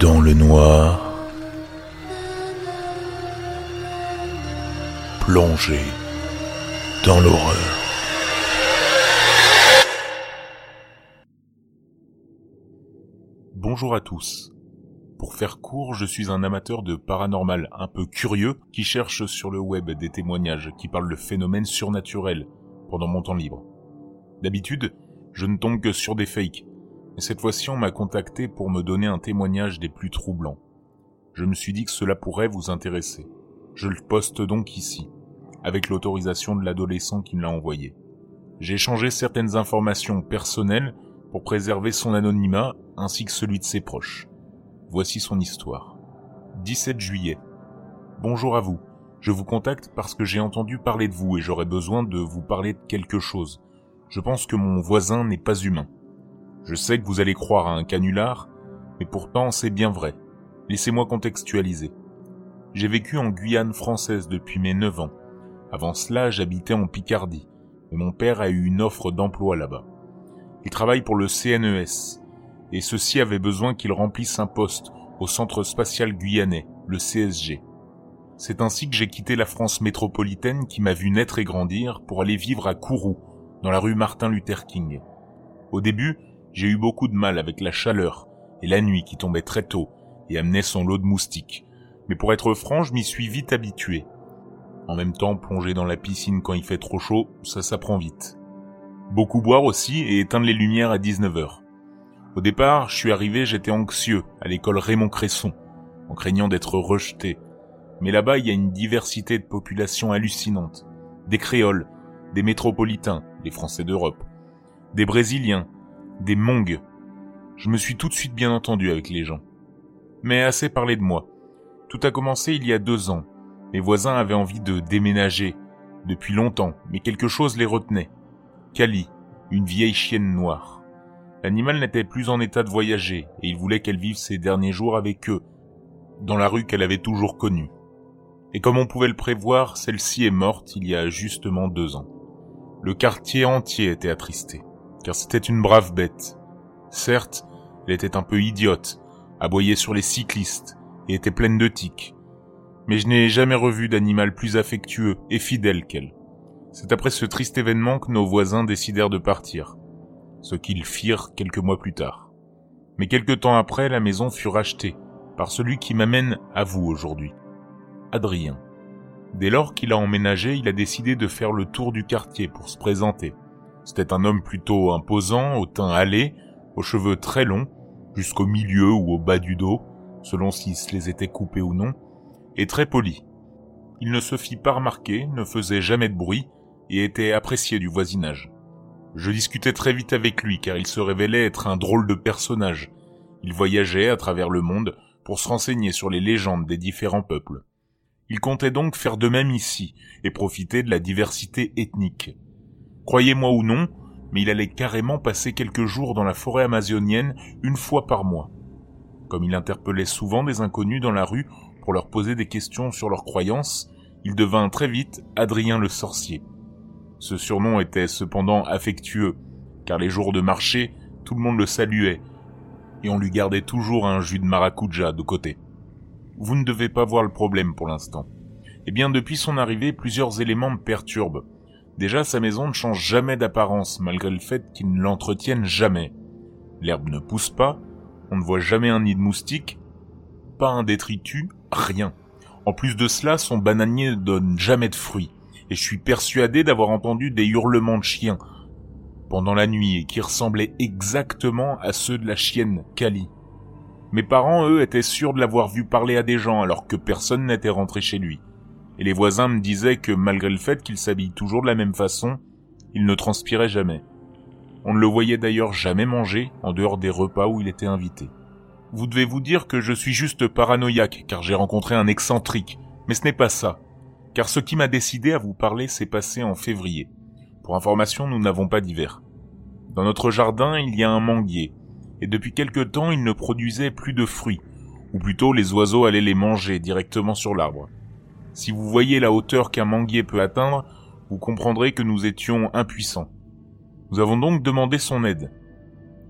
dans le noir, plongé dans l'horreur. Bonjour à tous. Pour faire court, je suis un amateur de paranormal un peu curieux qui cherche sur le web des témoignages qui parlent de phénomènes surnaturels pendant mon temps libre. D'habitude, je ne tombe que sur des fakes, mais cette fois-ci on m'a contacté pour me donner un témoignage des plus troublants. Je me suis dit que cela pourrait vous intéresser. Je le poste donc ici, avec l'autorisation de l'adolescent qui me l'a envoyé. J'ai échangé certaines informations personnelles pour préserver son anonymat ainsi que celui de ses proches. Voici son histoire. 17 juillet. Bonjour à vous. Je vous contacte parce que j'ai entendu parler de vous et j'aurais besoin de vous parler de quelque chose. Je pense que mon voisin n'est pas humain. Je sais que vous allez croire à un canular, mais pourtant c'est bien vrai. Laissez-moi contextualiser. J'ai vécu en Guyane française depuis mes 9 ans. Avant cela, j'habitais en Picardie, et mon père a eu une offre d'emploi là-bas. Il travaille pour le CNES, et ceux-ci avaient besoin qu'il remplisse un poste au Centre spatial guyanais, le CSG. C'est ainsi que j'ai quitté la France métropolitaine qui m'a vu naître et grandir pour aller vivre à Kourou, dans la rue Martin Luther King. Au début, j'ai eu beaucoup de mal avec la chaleur et la nuit qui tombait très tôt et amenait son lot de moustiques. Mais pour être franc, je m'y suis vite habitué. En même temps, plonger dans la piscine quand il fait trop chaud, ça s'apprend vite. Beaucoup boire aussi et éteindre les lumières à 19h. Au départ, je suis arrivé, j'étais anxieux à l'école Raymond Cresson, en craignant d'être rejeté. Mais là-bas, il y a une diversité de population hallucinante. Des créoles, des métropolitains, des Français d'Europe, des Brésiliens, des mongs. Je me suis tout de suite bien entendu avec les gens. Mais assez parlé de moi. Tout a commencé il y a deux ans. Mes voisins avaient envie de déménager. Depuis longtemps, mais quelque chose les retenait. Kali, une vieille chienne noire. L'animal n'était plus en état de voyager, et il voulait qu'elle vive ses derniers jours avec eux, dans la rue qu'elle avait toujours connue. Et comme on pouvait le prévoir, celle-ci est morte il y a justement deux ans. Le quartier entier était attristé car c'était une brave bête. Certes, elle était un peu idiote, aboyait sur les cyclistes, et était pleine de tics. Mais je n'ai jamais revu d'animal plus affectueux et fidèle qu'elle. C'est après ce triste événement que nos voisins décidèrent de partir, ce qu'ils firent quelques mois plus tard. Mais quelque temps après, la maison fut rachetée par celui qui m'amène à vous aujourd'hui, Adrien. Dès lors qu'il a emménagé, il a décidé de faire le tour du quartier pour se présenter, c'était un homme plutôt imposant, au teint hâlé, aux cheveux très longs, jusqu'au milieu ou au bas du dos, selon s'il se les était coupés ou non, et très poli. Il ne se fit pas remarquer, ne faisait jamais de bruit, et était apprécié du voisinage. Je discutais très vite avec lui car il se révélait être un drôle de personnage. Il voyageait à travers le monde pour se renseigner sur les légendes des différents peuples. Il comptait donc faire de même ici et profiter de la diversité ethnique. Croyez-moi ou non, mais il allait carrément passer quelques jours dans la forêt amazonienne une fois par mois. Comme il interpellait souvent des inconnus dans la rue pour leur poser des questions sur leurs croyances, il devint très vite Adrien le sorcier. Ce surnom était cependant affectueux, car les jours de marché, tout le monde le saluait, et on lui gardait toujours un jus de maracuja de côté. Vous ne devez pas voir le problème pour l'instant. Eh bien, depuis son arrivée, plusieurs éléments me perturbent. Déjà, sa maison ne change jamais d'apparence, malgré le fait qu'il ne l'entretienne jamais. L'herbe ne pousse pas, on ne voit jamais un nid de moustique, pas un détritus, rien. En plus de cela, son bananier ne donne jamais de fruits, et je suis persuadé d'avoir entendu des hurlements de chiens pendant la nuit et qui ressemblaient exactement à ceux de la chienne Kali. Mes parents, eux, étaient sûrs de l'avoir vu parler à des gens alors que personne n'était rentré chez lui et les voisins me disaient que malgré le fait qu'il s'habille toujours de la même façon, il ne transpirait jamais. On ne le voyait d'ailleurs jamais manger en dehors des repas où il était invité. Vous devez vous dire que je suis juste paranoïaque car j'ai rencontré un excentrique, mais ce n'est pas ça. Car ce qui m'a décidé à vous parler s'est passé en février. Pour information, nous n'avons pas d'hiver. Dans notre jardin, il y a un manguier, et depuis quelque temps, il ne produisait plus de fruits, ou plutôt les oiseaux allaient les manger directement sur l'arbre. Si vous voyez la hauteur qu'un manguier peut atteindre, vous comprendrez que nous étions impuissants. Nous avons donc demandé son aide.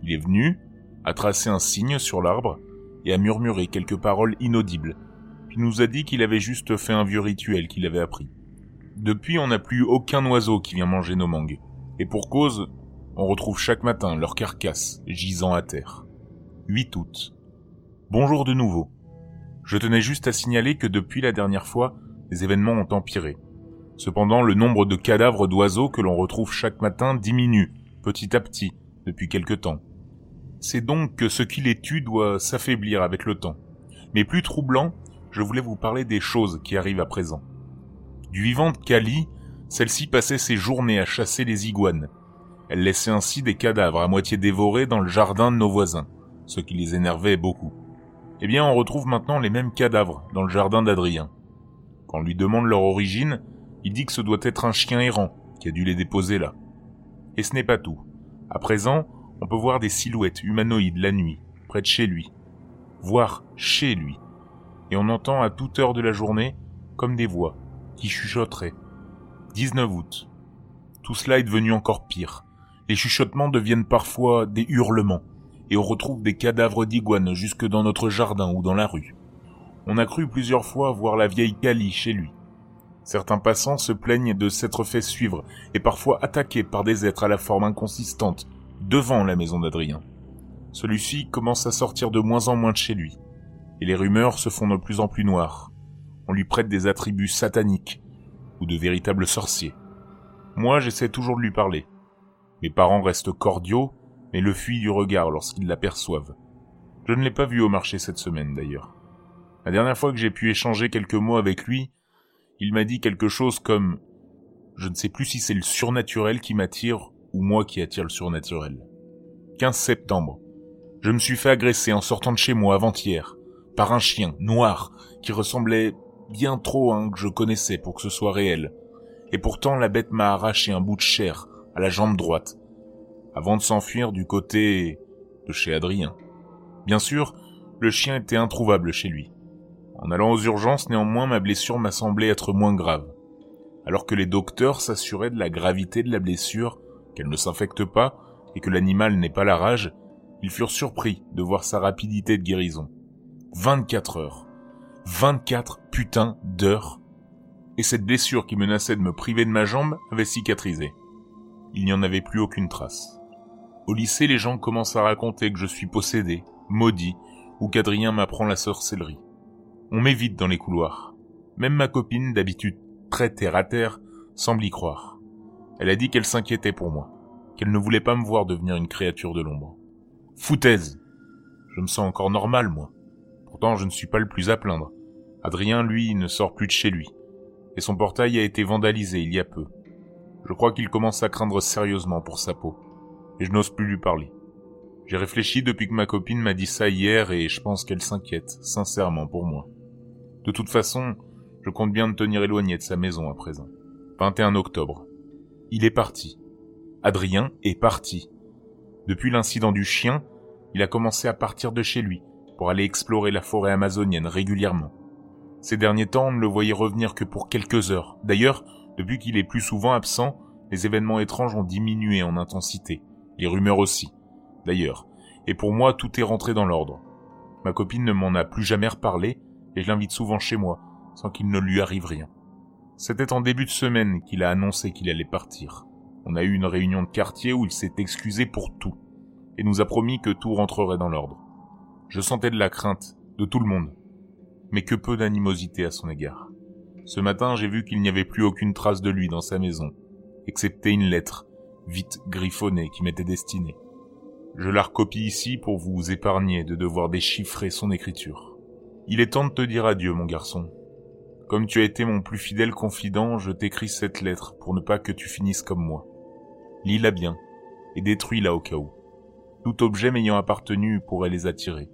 Il est venu, a tracé un signe sur l'arbre, et a murmuré quelques paroles inaudibles, puis nous a dit qu'il avait juste fait un vieux rituel qu'il avait appris. Depuis, on n'a plus aucun oiseau qui vient manger nos mangues, et pour cause, on retrouve chaque matin leur carcasse gisant à terre. 8 août. Bonjour de nouveau. Je tenais juste à signaler que depuis la dernière fois, les événements ont empiré. Cependant, le nombre de cadavres d'oiseaux que l'on retrouve chaque matin diminue, petit à petit, depuis quelque temps. C'est donc que ce qui les tue doit s'affaiblir avec le temps. Mais plus troublant, je voulais vous parler des choses qui arrivent à présent. Du vivant de Kali, celle-ci passait ses journées à chasser les iguanes. Elle laissait ainsi des cadavres à moitié dévorés dans le jardin de nos voisins, ce qui les énervait beaucoup. Eh bien, on retrouve maintenant les mêmes cadavres dans le jardin d'Adrien. Quand on lui demande leur origine, il dit que ce doit être un chien errant qui a dû les déposer là. Et ce n'est pas tout. À présent, on peut voir des silhouettes humanoïdes la nuit, près de chez lui. Voire chez lui. Et on entend à toute heure de la journée comme des voix qui chuchoteraient. 19 août. Tout cela est devenu encore pire. Les chuchotements deviennent parfois des hurlements, et on retrouve des cadavres d'iguanes jusque dans notre jardin ou dans la rue. On a cru plusieurs fois voir la vieille Kali chez lui. Certains passants se plaignent de s'être fait suivre et parfois attaqués par des êtres à la forme inconsistante devant la maison d'Adrien. Celui-ci commence à sortir de moins en moins de chez lui, et les rumeurs se font de plus en plus noires. On lui prête des attributs sataniques ou de véritables sorciers. Moi, j'essaie toujours de lui parler. Mes parents restent cordiaux, mais le fuient du regard lorsqu'ils l'aperçoivent. Je ne l'ai pas vu au marché cette semaine d'ailleurs. La dernière fois que j'ai pu échanger quelques mots avec lui, il m'a dit quelque chose comme je ne sais plus si c'est le surnaturel qui m'attire ou moi qui attire le surnaturel. 15 septembre. Je me suis fait agresser en sortant de chez moi avant-hier par un chien noir qui ressemblait bien trop à un que je connaissais pour que ce soit réel. Et pourtant la bête m'a arraché un bout de chair à la jambe droite avant de s'enfuir du côté de chez Adrien. Bien sûr, le chien était introuvable chez lui. En allant aux urgences, néanmoins, ma blessure m'a semblé être moins grave. Alors que les docteurs s'assuraient de la gravité de la blessure, qu'elle ne s'infecte pas et que l'animal n'est pas la rage, ils furent surpris de voir sa rapidité de guérison. 24 heures. 24 putains d'heures. Et cette blessure qui menaçait de me priver de ma jambe avait cicatrisé. Il n'y en avait plus aucune trace. Au lycée, les gens commencent à raconter que je suis possédé, maudit, ou qu'Adrien m'apprend la sorcellerie. On m'évite dans les couloirs. Même ma copine, d'habitude très terre à terre, semble y croire. Elle a dit qu'elle s'inquiétait pour moi, qu'elle ne voulait pas me voir devenir une créature de l'ombre. Foutaise Je me sens encore normal, moi. Pourtant, je ne suis pas le plus à plaindre. Adrien, lui, ne sort plus de chez lui. Et son portail a été vandalisé il y a peu. Je crois qu'il commence à craindre sérieusement pour sa peau. Et je n'ose plus lui parler. J'ai réfléchi depuis que ma copine m'a dit ça hier et je pense qu'elle s'inquiète, sincèrement, pour moi. De toute façon, je compte bien me tenir éloigné de sa maison à présent. 21 octobre. Il est parti. Adrien est parti. Depuis l'incident du chien, il a commencé à partir de chez lui pour aller explorer la forêt amazonienne régulièrement. Ces derniers temps, on ne le voyait revenir que pour quelques heures. D'ailleurs, depuis qu'il est plus souvent absent, les événements étranges ont diminué en intensité. Les rumeurs aussi. D'ailleurs. Et pour moi, tout est rentré dans l'ordre. Ma copine ne m'en a plus jamais reparlé, et je l'invite souvent chez moi, sans qu'il ne lui arrive rien. C'était en début de semaine qu'il a annoncé qu'il allait partir. On a eu une réunion de quartier où il s'est excusé pour tout, et nous a promis que tout rentrerait dans l'ordre. Je sentais de la crainte, de tout le monde, mais que peu d'animosité à son égard. Ce matin, j'ai vu qu'il n'y avait plus aucune trace de lui dans sa maison, excepté une lettre, vite griffonnée, qui m'était destinée. Je la recopie ici pour vous épargner de devoir déchiffrer son écriture. Il est temps de te dire adieu, mon garçon. Comme tu as été mon plus fidèle confident, je t'écris cette lettre pour ne pas que tu finisses comme moi. Lis-la bien, et détruis-la au cas où. Tout objet m'ayant appartenu pourrait les attirer.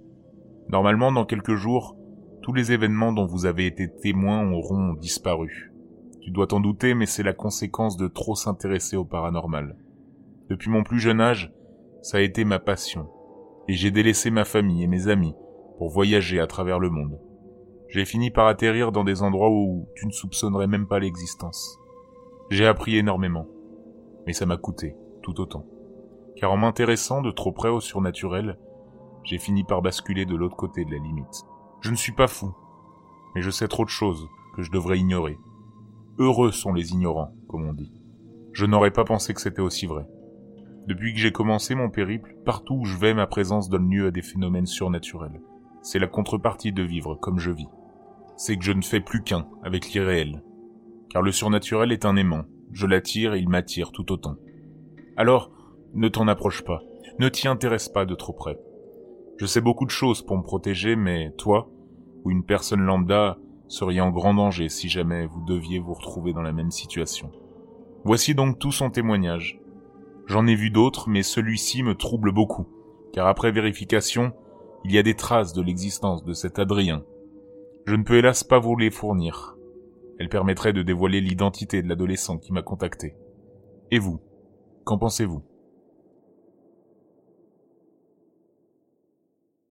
Normalement, dans quelques jours, tous les événements dont vous avez été témoins auront disparu. Tu dois t'en douter, mais c'est la conséquence de trop s'intéresser au paranormal. Depuis mon plus jeune âge, ça a été ma passion, et j'ai délaissé ma famille et mes amis pour voyager à travers le monde. J'ai fini par atterrir dans des endroits où tu ne soupçonnerais même pas l'existence. J'ai appris énormément, mais ça m'a coûté tout autant. Car en m'intéressant de trop près au surnaturel, j'ai fini par basculer de l'autre côté de la limite. Je ne suis pas fou, mais je sais trop de choses que je devrais ignorer. Heureux sont les ignorants, comme on dit. Je n'aurais pas pensé que c'était aussi vrai. Depuis que j'ai commencé mon périple, partout où je vais, ma présence donne lieu à des phénomènes surnaturels. C'est la contrepartie de vivre comme je vis. C'est que je ne fais plus qu'un avec l'irréel. Car le surnaturel est un aimant. Je l'attire et il m'attire tout autant. Alors, ne t'en approche pas. Ne t'y intéresse pas de trop près. Je sais beaucoup de choses pour me protéger, mais toi, ou une personne lambda, seriez en grand danger si jamais vous deviez vous retrouver dans la même situation. Voici donc tout son témoignage. J'en ai vu d'autres, mais celui-ci me trouble beaucoup, car après vérification, il y a des traces de l'existence de cet Adrien. Je ne peux hélas pas vous les fournir. Elle permettrait de dévoiler l'identité de l'adolescent qui m'a contacté. Et vous? Qu'en pensez-vous?